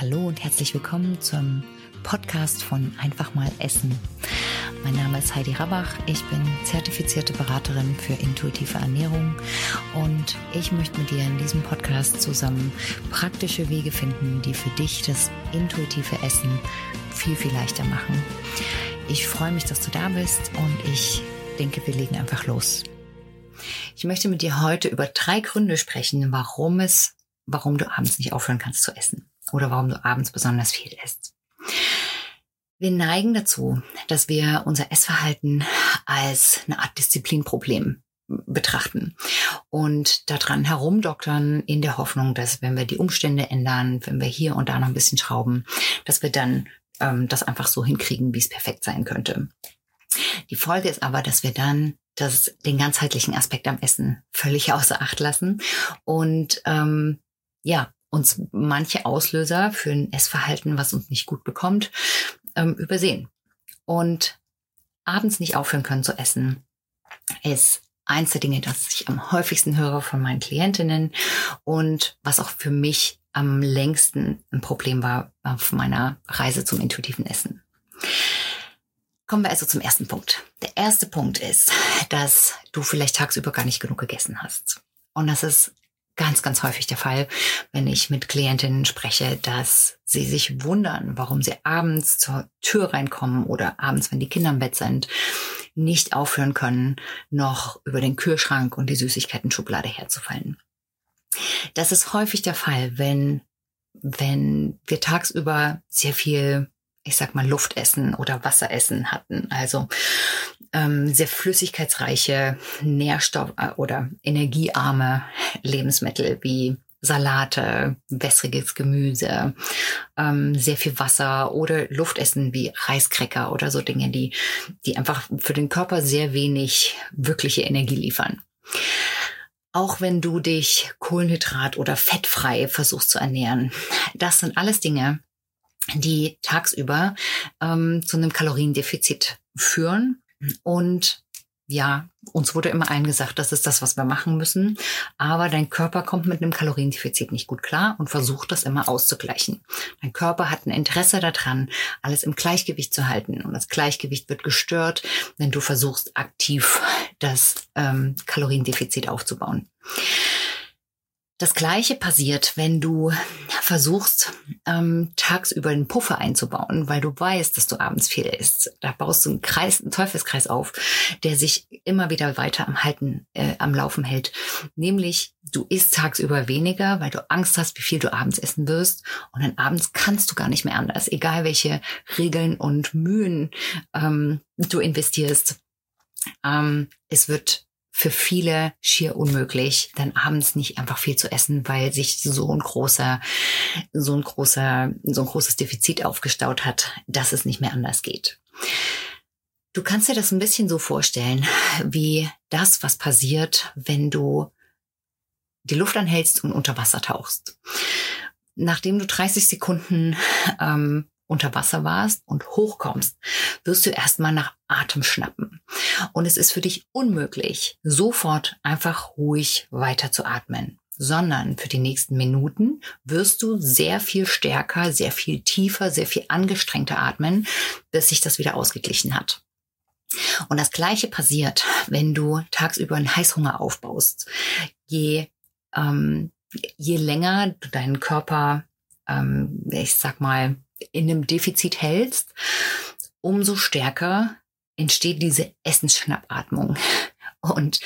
Hallo und herzlich willkommen zum Podcast von Einfach mal Essen. Mein Name ist Heidi Rabach. Ich bin zertifizierte Beraterin für intuitive Ernährung und ich möchte mit dir in diesem Podcast zusammen praktische Wege finden, die für dich das intuitive Essen viel, viel leichter machen. Ich freue mich, dass du da bist und ich denke, wir legen einfach los. Ich möchte mit dir heute über drei Gründe sprechen, warum es, warum du abends nicht aufhören kannst zu essen oder warum du abends besonders viel isst. Wir neigen dazu, dass wir unser Essverhalten als eine Art Disziplinproblem betrachten und daran herumdoktern in der Hoffnung, dass wenn wir die Umstände ändern, wenn wir hier und da noch ein bisschen schrauben, dass wir dann ähm, das einfach so hinkriegen, wie es perfekt sein könnte. Die Folge ist aber, dass wir dann das, den ganzheitlichen Aspekt am Essen völlig außer Acht lassen und ähm, ja, uns manche Auslöser für ein Essverhalten, was uns nicht gut bekommt, ähm, übersehen. Und abends nicht aufhören können zu essen, ist eins der Dinge, das ich am häufigsten höre von meinen Klientinnen und was auch für mich am längsten ein Problem war auf meiner Reise zum intuitiven Essen. Kommen wir also zum ersten Punkt. Der erste Punkt ist, dass du vielleicht tagsüber gar nicht genug gegessen hast. Und das ist ganz, ganz häufig der Fall, wenn ich mit Klientinnen spreche, dass sie sich wundern, warum sie abends zur Tür reinkommen oder abends, wenn die Kinder im Bett sind, nicht aufhören können, noch über den Kühlschrank und die Süßigkeiten-Schublade herzufallen. Das ist häufig der Fall, wenn, wenn wir tagsüber sehr viel ich sag mal, Luftessen oder Wasseressen hatten. Also ähm, sehr flüssigkeitsreiche, Nährstoff- äh, oder energiearme Lebensmittel wie Salate, wässriges Gemüse, ähm, sehr viel Wasser oder Luftessen wie Reiskräcker oder so Dinge, die, die einfach für den Körper sehr wenig wirkliche Energie liefern. Auch wenn du dich Kohlenhydrat oder fettfrei versuchst zu ernähren, das sind alles Dinge, die tagsüber ähm, zu einem Kaloriendefizit führen. Und ja, uns wurde immer eingesagt, das ist das, was wir machen müssen. Aber dein Körper kommt mit einem Kaloriendefizit nicht gut klar und versucht das immer auszugleichen. Dein Körper hat ein Interesse daran, alles im Gleichgewicht zu halten. Und das Gleichgewicht wird gestört, wenn du versuchst, aktiv das ähm, Kaloriendefizit aufzubauen. Das gleiche passiert, wenn du versuchst, ähm, tagsüber einen Puffer einzubauen, weil du weißt, dass du abends viel isst. Da baust du einen Kreis, einen Teufelskreis auf, der sich immer wieder weiter am Halten, äh, am Laufen hält. Nämlich, du isst tagsüber weniger, weil du Angst hast, wie viel du abends essen wirst. Und dann abends kannst du gar nicht mehr anders, egal welche Regeln und Mühen ähm, du investierst. Ähm, es wird für viele schier unmöglich, dann abends nicht einfach viel zu essen, weil sich so ein großer, so ein großer, so ein großes Defizit aufgestaut hat, dass es nicht mehr anders geht. Du kannst dir das ein bisschen so vorstellen, wie das, was passiert, wenn du die Luft anhältst und unter Wasser tauchst. Nachdem du 30 Sekunden ähm, unter Wasser warst und hochkommst, wirst du erstmal nach Atem schnappen. Und es ist für dich unmöglich, sofort einfach ruhig weiter zu atmen, sondern für die nächsten Minuten wirst du sehr viel stärker, sehr viel tiefer, sehr viel angestrengter atmen, bis sich das wieder ausgeglichen hat. Und das Gleiche passiert, wenn du tagsüber einen Heißhunger aufbaust. Je, ähm, je länger du deinen Körper, ähm, ich sag mal, in einem Defizit hältst, umso stärker entsteht diese Essensschnappatmung. Und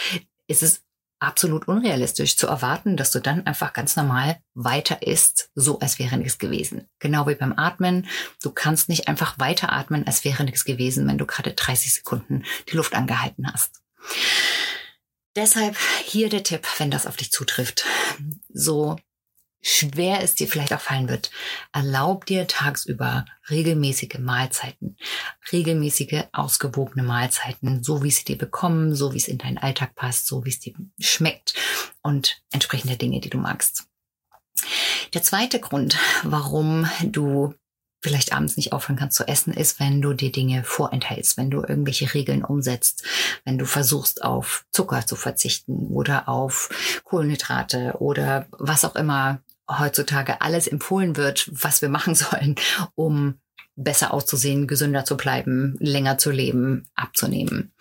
es ist absolut unrealistisch zu erwarten, dass du dann einfach ganz normal weiter isst, so als wäre nichts gewesen. Genau wie beim Atmen. Du kannst nicht einfach weiter atmen, als wäre nichts gewesen, wenn du gerade 30 Sekunden die Luft angehalten hast. Deshalb hier der Tipp, wenn das auf dich zutrifft. So schwer es dir vielleicht auch fallen wird, erlaub dir tagsüber regelmäßige Mahlzeiten, regelmäßige ausgewogene Mahlzeiten, so wie sie dir bekommen, so wie es in deinen Alltag passt, so wie es dir schmeckt und entsprechende Dinge, die du magst. Der zweite Grund, warum du vielleicht abends nicht aufhören kannst zu essen, ist, wenn du dir Dinge vorenthältst, wenn du irgendwelche Regeln umsetzt, wenn du versuchst, auf Zucker zu verzichten oder auf Kohlenhydrate oder was auch immer heutzutage alles empfohlen wird, was wir machen sollen, um besser auszusehen, gesünder zu bleiben, länger zu leben, abzunehmen.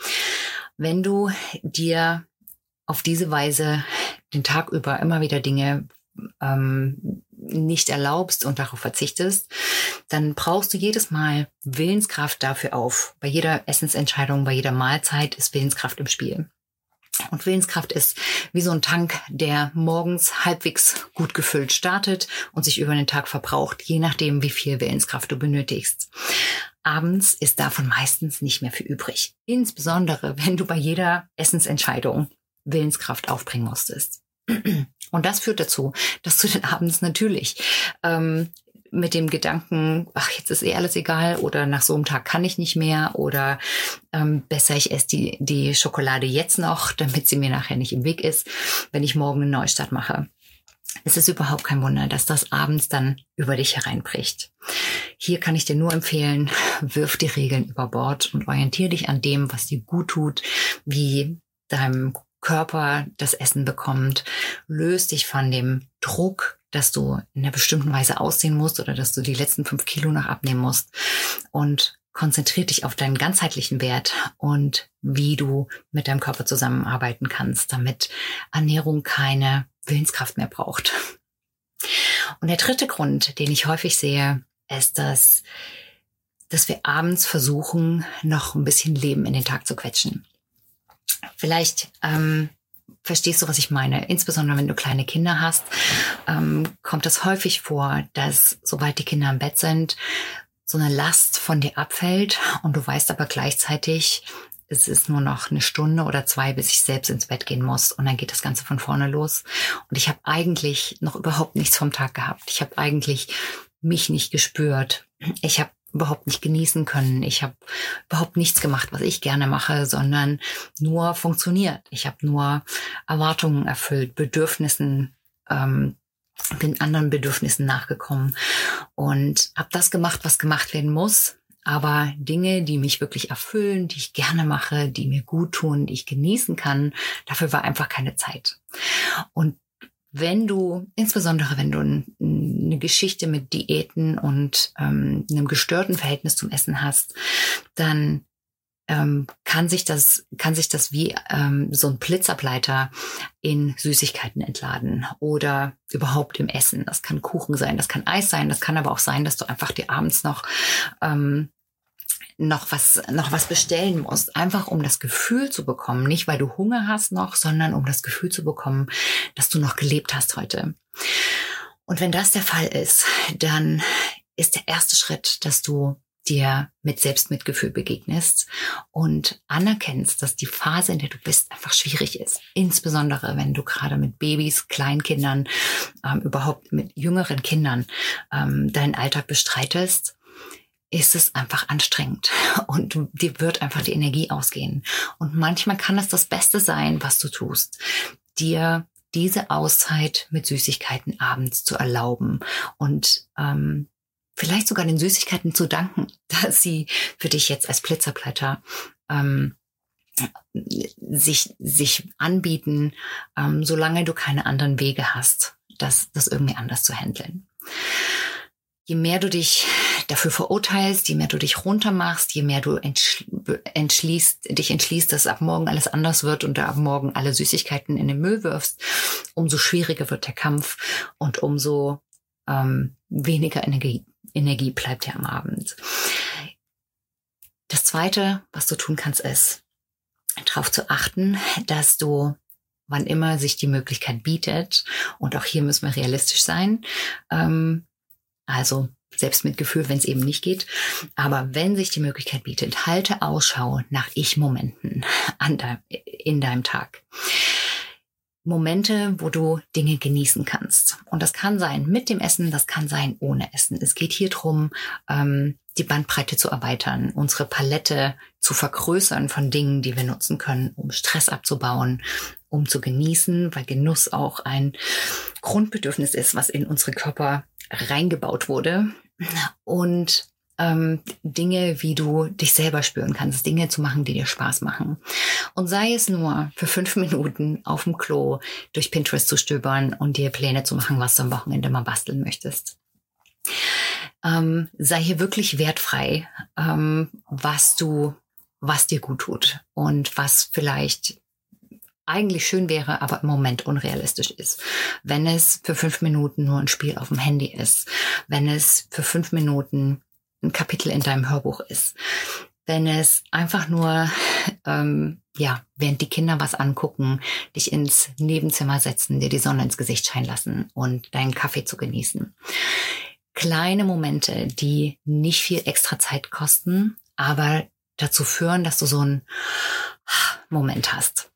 Wenn du dir auf diese Weise den Tag über immer wieder Dinge ähm, nicht erlaubst und darauf verzichtest, dann brauchst du jedes Mal Willenskraft dafür auf. Bei jeder Essensentscheidung, bei jeder Mahlzeit ist Willenskraft im Spiel. Und Willenskraft ist wie so ein Tank, der morgens halbwegs gut gefüllt startet und sich über den Tag verbraucht, je nachdem, wie viel Willenskraft du benötigst. Abends ist davon meistens nicht mehr viel übrig. Insbesondere, wenn du bei jeder Essensentscheidung Willenskraft aufbringen musstest. Und das führt dazu, dass du dann abends natürlich ähm, mit dem Gedanken, ach, jetzt ist eh alles egal oder nach so einem Tag kann ich nicht mehr oder ähm, besser ich esse die, die Schokolade jetzt noch, damit sie mir nachher nicht im Weg ist, wenn ich morgen einen Neustart mache. Es ist überhaupt kein Wunder, dass das abends dann über dich hereinbricht. Hier kann ich dir nur empfehlen, wirf die Regeln über Bord und orientiere dich an dem, was dir gut tut, wie deinem Körper das Essen bekommt. Löst dich von dem Druck, dass du in einer bestimmten Weise aussehen musst oder dass du die letzten fünf Kilo noch abnehmen musst und konzentriert dich auf deinen ganzheitlichen Wert und wie du mit deinem Körper zusammenarbeiten kannst, damit Ernährung keine Willenskraft mehr braucht. Und der dritte Grund, den ich häufig sehe, ist, dass, dass wir abends versuchen, noch ein bisschen Leben in den Tag zu quetschen. Vielleicht ähm, verstehst du, was ich meine. Insbesondere wenn du kleine Kinder hast, ähm, kommt es häufig vor, dass sobald die Kinder im Bett sind, so eine Last von dir abfällt und du weißt aber gleichzeitig, es ist nur noch eine Stunde oder zwei, bis ich selbst ins Bett gehen muss und dann geht das Ganze von vorne los. Und ich habe eigentlich noch überhaupt nichts vom Tag gehabt. Ich habe eigentlich mich nicht gespürt. Ich habe überhaupt nicht genießen können. Ich habe überhaupt nichts gemacht, was ich gerne mache, sondern nur funktioniert. Ich habe nur Erwartungen erfüllt, Bedürfnissen, ähm, bin anderen Bedürfnissen nachgekommen und habe das gemacht, was gemacht werden muss. Aber Dinge, die mich wirklich erfüllen, die ich gerne mache, die mir gut tun, die ich genießen kann, dafür war einfach keine Zeit. Und wenn du, insbesondere wenn du eine Geschichte mit Diäten und ähm, einem gestörten Verhältnis zum Essen hast, dann ähm, kann sich das kann sich das wie ähm, so ein Blitzableiter in Süßigkeiten entladen oder überhaupt im Essen. Das kann Kuchen sein, das kann Eis sein, das kann aber auch sein, dass du einfach dir abends noch ähm, noch was, noch was bestellen musst, einfach um das Gefühl zu bekommen, nicht weil du Hunger hast noch, sondern um das Gefühl zu bekommen, dass du noch gelebt hast heute. Und wenn das der Fall ist, dann ist der erste Schritt, dass du dir mit Selbstmitgefühl begegnest und anerkennst, dass die Phase, in der du bist, einfach schwierig ist. Insbesondere, wenn du gerade mit Babys, Kleinkindern, ähm, überhaupt mit jüngeren Kindern ähm, deinen Alltag bestreitest ist es einfach anstrengend. Und dir wird einfach die Energie ausgehen. Und manchmal kann es das Beste sein, was du tust, dir diese Auszeit mit Süßigkeiten abends zu erlauben. Und ähm, vielleicht sogar den Süßigkeiten zu danken, dass sie für dich jetzt als Blitzableiter ähm, sich, sich anbieten, ähm, solange du keine anderen Wege hast, das, das irgendwie anders zu handeln je mehr du dich dafür verurteilst, je mehr du dich runtermachst, je mehr du entschließt, dich entschließt, dass ab morgen alles anders wird und du ab morgen alle Süßigkeiten in den Müll wirfst, umso schwieriger wird der Kampf und umso ähm, weniger Energie, Energie bleibt dir am Abend. Das Zweite, was du tun kannst, ist darauf zu achten, dass du wann immer sich die Möglichkeit bietet, und auch hier müssen wir realistisch sein, ähm, also Selbstmitgefühl, wenn es eben nicht geht. Aber wenn sich die Möglichkeit bietet, halte Ausschau nach Ich-Momenten dein, in deinem Tag. Momente, wo du Dinge genießen kannst. Und das kann sein mit dem Essen, das kann sein ohne Essen. Es geht hier drum, ähm, die Bandbreite zu erweitern, unsere Palette zu vergrößern von Dingen, die wir nutzen können, um Stress abzubauen, um zu genießen, weil Genuss auch ein Grundbedürfnis ist, was in unsere Körper reingebaut wurde. Und ähm, Dinge, wie du dich selber spüren kannst, Dinge zu machen, die dir Spaß machen. Und sei es nur für fünf Minuten auf dem Klo durch Pinterest zu stöbern und dir Pläne zu machen, was du am Wochenende mal basteln möchtest. Ähm, sei hier wirklich wertfrei, ähm, was du, was dir gut tut und was vielleicht eigentlich schön wäre, aber im Moment unrealistisch ist. Wenn es für fünf Minuten nur ein Spiel auf dem Handy ist, wenn es für fünf Minuten ein Kapitel in deinem Hörbuch ist, wenn es einfach nur, ähm, ja, während die Kinder was angucken, dich ins Nebenzimmer setzen, dir die Sonne ins Gesicht scheinen lassen und deinen Kaffee zu genießen. Kleine Momente, die nicht viel extra Zeit kosten, aber dazu führen, dass du so einen Moment hast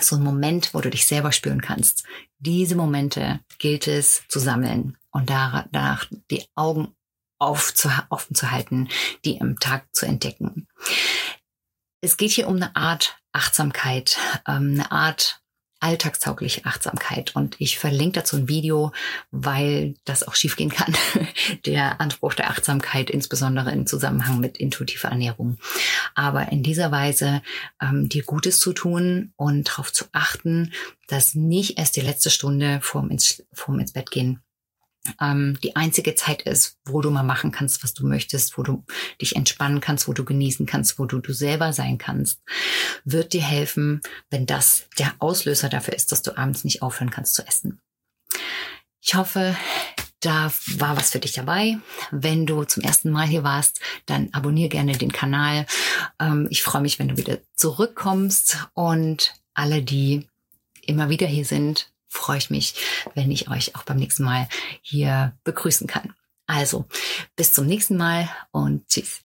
so ein Moment, wo du dich selber spüren kannst. Diese Momente gilt es zu sammeln und danach die Augen aufzu, offen zu halten, die im Tag zu entdecken. Es geht hier um eine Art Achtsamkeit, ähm, eine Art alltagstaugliche Achtsamkeit. Und ich verlinke dazu ein Video, weil das auch schiefgehen kann. der Anspruch der Achtsamkeit, insbesondere im Zusammenhang mit intuitiver Ernährung. Aber in dieser Weise ähm, dir Gutes zu tun und darauf zu achten, dass nicht erst die letzte Stunde vorm ins, vorm ins Bett gehen ähm, die einzige Zeit ist, wo du mal machen kannst, was du möchtest, wo du dich entspannen kannst, wo du genießen kannst, wo du du selber sein kannst, wird dir helfen, wenn das der Auslöser dafür ist, dass du abends nicht aufhören kannst zu essen. Ich hoffe, da war was für dich dabei. Wenn du zum ersten Mal hier warst, dann abonniere gerne den Kanal. Ähm, ich freue mich, wenn du wieder zurückkommst und alle, die immer wieder hier sind, freue ich mich, wenn ich euch auch beim nächsten Mal hier begrüßen kann. Also, bis zum nächsten Mal und tschüss.